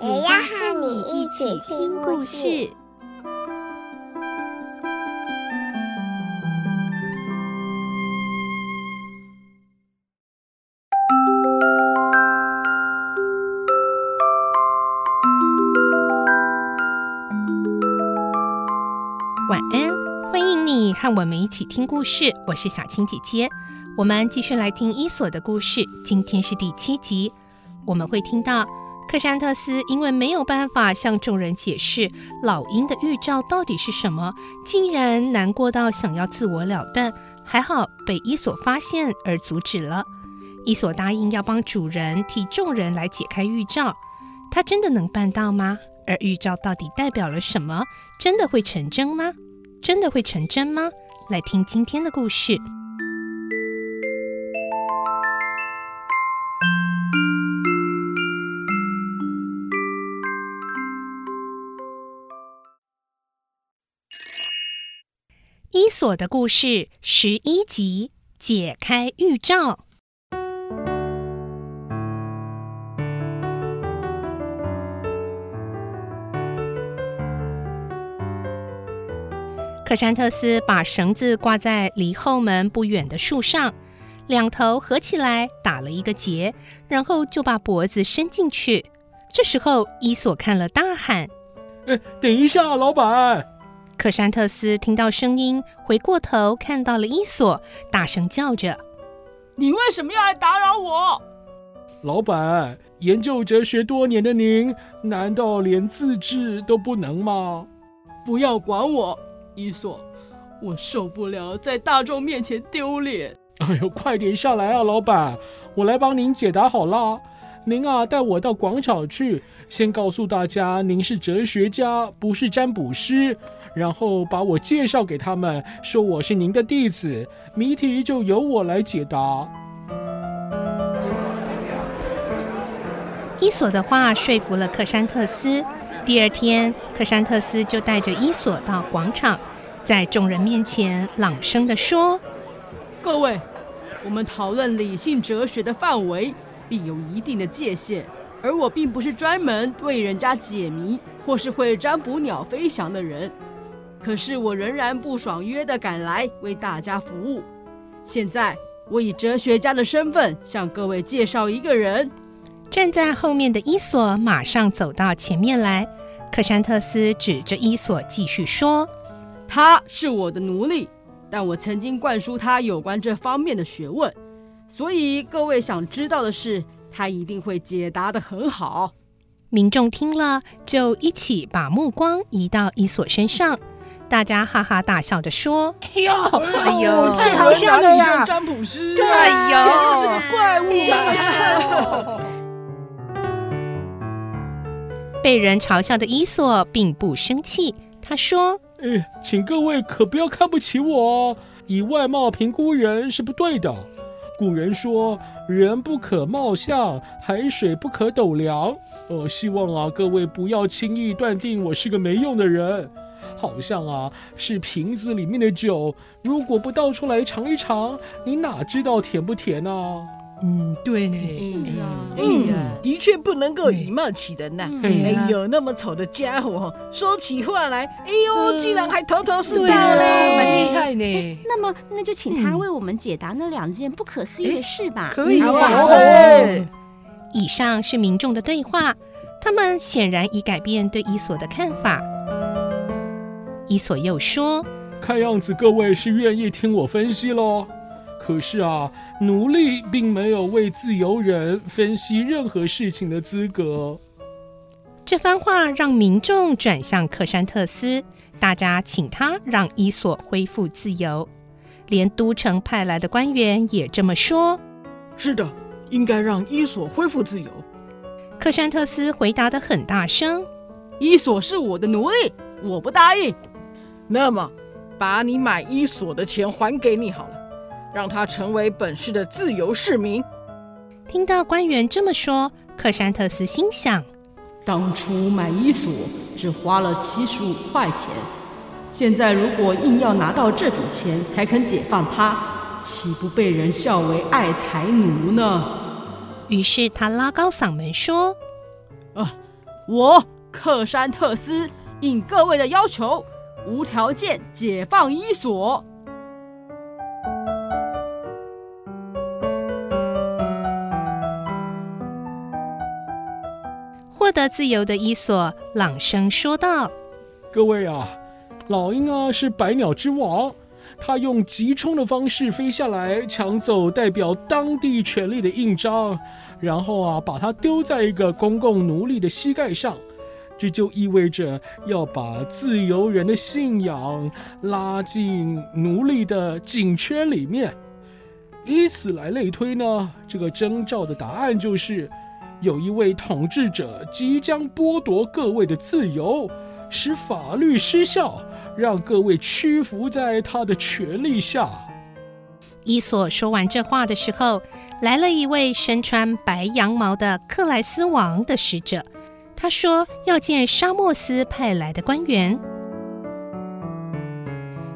也要和你一起听故事。晚安，欢迎你和我们一起听故事。我是小青姐姐，我们继续来听伊索的故事。今天是第七集，我们会听到克山特斯因为没有办法向众人解释老鹰的预兆到底是什么，竟然难过到想要自我了断。还好被伊索发现而阻止了。伊索答应要帮主人替众人来解开预兆，他真的能办到吗？而预兆到底代表了什么？真的会成真吗？真的会成真吗？来听今天的故事。索的故事十一集：解开预兆。克山特斯把绳子挂在离后门不远的树上，两头合起来打了一个结，然后就把脖子伸进去。这时候，伊索看了，大喊：“哎，等一下，老板！”克山特斯听到声音，回过头看到了伊索，大声叫着：“你为什么要来打扰我？”老板，研究哲学多年的您，难道连自制都不能吗？不要管我。伊索，我受不了在大众面前丢脸。哎呦，快点下来啊，老板，我来帮您解答好了。您啊，带我到广场去，先告诉大家您是哲学家，不是占卜师，然后把我介绍给他们，说我是您的弟子，谜题就由我来解答。伊索的话说服了克山特斯。第二天，克山特斯就带着伊索到广场，在众人面前朗声地说：“各位，我们讨论理性哲学的范围必有一定的界限，而我并不是专门为人家解谜或是会占卜鸟飞翔的人。可是我仍然不爽约的赶来为大家服务。现在，我以哲学家的身份向各位介绍一个人。”站在后面的伊索马上走到前面来。克山特斯指着伊索继续说：“他是我的奴隶，但我曾经灌输他有关这方面的学问，所以各位想知道的事，他一定会解答得很好。”民众听了，就一起把目光移到伊索身上，大家哈哈大笑着说：“哎呦，哎呦，太好笑了呀！占卜师，对呀，简直是个怪物啊！” 被人嘲笑的伊索并不生气，他说：“哎，请各位可不要看不起我，以外貌评估人是不对的。古人说‘人不可貌相，海水不可斗量’。呃，希望啊，各位不要轻易断定我是个没用的人。好像啊，是瓶子里面的酒，如果不倒出来尝一尝，你哪知道甜不甜啊？”嗯，对呢，是啊，嗯，的确不能够以貌取人呐。哎呦，那么丑的家伙，说起话来，哎呦，竟然还头头是道嘞，蛮厉害呢。那么，那就请他为我们解答那两件不可思议的事吧。可以。以上是民众的对话，他们显然已改变对伊索的看法。伊索又说：“看样子各位是愿意听我分析喽。”可是啊，奴隶并没有为自由人分析任何事情的资格。这番话让民众转向克山特斯，大家请他让伊索恢复自由。连都城派来的官员也这么说：“是的，应该让伊索恢复自由。”克山特斯回答的很大声：“伊索是我的奴隶，我不答应。那么，把你买伊索的钱还给你好了，让他成为本市的自由市民。”听到官员这么说，克山特斯心想：当初买伊索只花了七十五块钱，现在如果硬要拿到这笔钱才肯解放他，岂不被人笑为爱财奴呢？于是他拉高嗓门说：“啊，我克山特斯应各位的要求，无条件解放伊索。”获得自由的伊索朗声说道：“各位啊，老鹰啊是百鸟之王，它用急冲的方式飞下来，抢走代表当地权力的印章，然后啊把它丢在一个公共奴隶的膝盖上，这就意味着要把自由人的信仰拉进奴隶的颈圈里面。以此来类推呢，这个征兆的答案就是。”有一位统治者即将剥夺各位的自由，使法律失效，让各位屈服在他的权力下。伊索说完这话的时候，来了一位身穿白羊毛的克莱斯王的使者。他说要见沙莫斯派来的官员。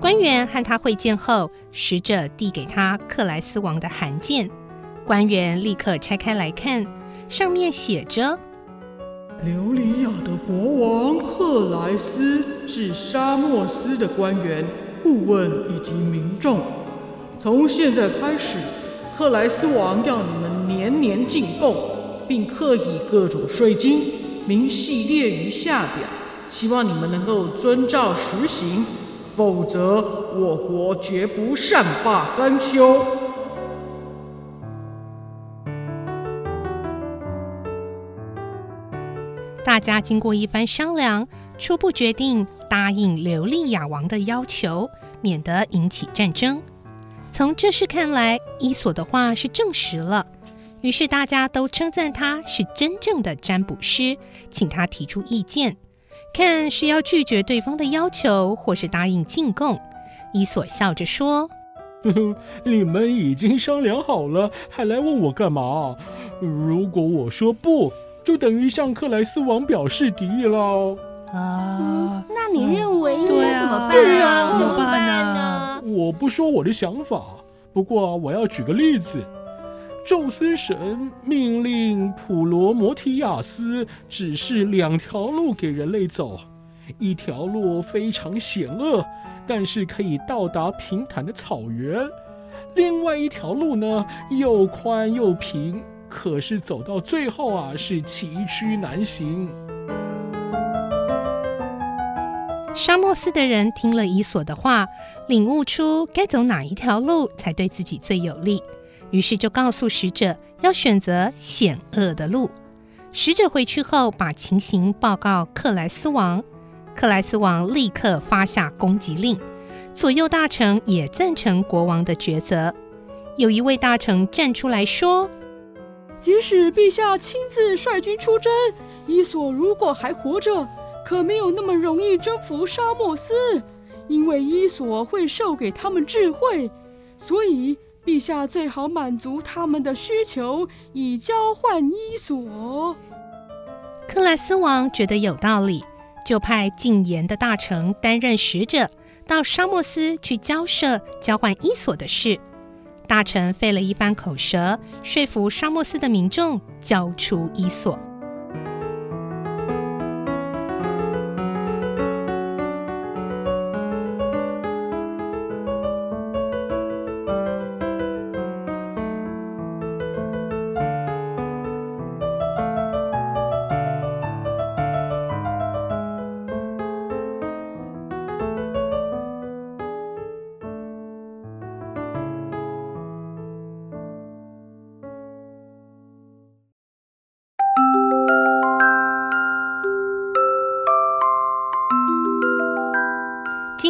官员和他会见后，使者递给他克莱斯王的函件。官员立刻拆开来看。上面写着：“琉里亚的国王克莱斯致沙莫斯的官员、顾问以及民众，从现在开始，克莱斯王要你们年年进贡，并课以各种税金，明细列于下表，希望你们能够遵照实行，否则我国绝不善罢甘休。”大家经过一番商量，初步决定答应琉里亚王的要求，免得引起战争。从这事看来，伊索的话是证实了。于是大家都称赞他是真正的占卜师，请他提出意见，看是要拒绝对方的要求，或是答应进贡。伊索笑着说：“呵呵，你们已经商量好了，还来问我干嘛？如果我说不……”就等于向克莱斯王表示敌意了啊、嗯！那你认为应该、嗯、怎么办？对呀、啊，怎么办呢？我不说我的想法，不过我要举个例子。宙斯神命令普罗摩提亚斯指示两条路给人类走，一条路非常险恶，但是可以到达平坦的草原；另外一条路呢，又宽又平。可是走到最后啊，是崎岖难行。沙漠斯的人听了伊索的话，领悟出该走哪一条路才对自己最有利，于是就告诉使者要选择险恶的路。使者回去后，把情形报告克莱斯王，克莱斯王立刻发下攻击令，左右大臣也赞成国王的抉择。有一位大臣站出来说。即使陛下亲自率军出征，伊索如果还活着，可没有那么容易征服沙漠斯，因为伊索会授给他们智慧，所以陛下最好满足他们的需求，以交换伊索。克莱斯王觉得有道理，就派进言的大臣担任使者，到沙莫斯去交涉交换伊索的事。大臣费了一番口舌，说服沙莫斯的民众交出伊索。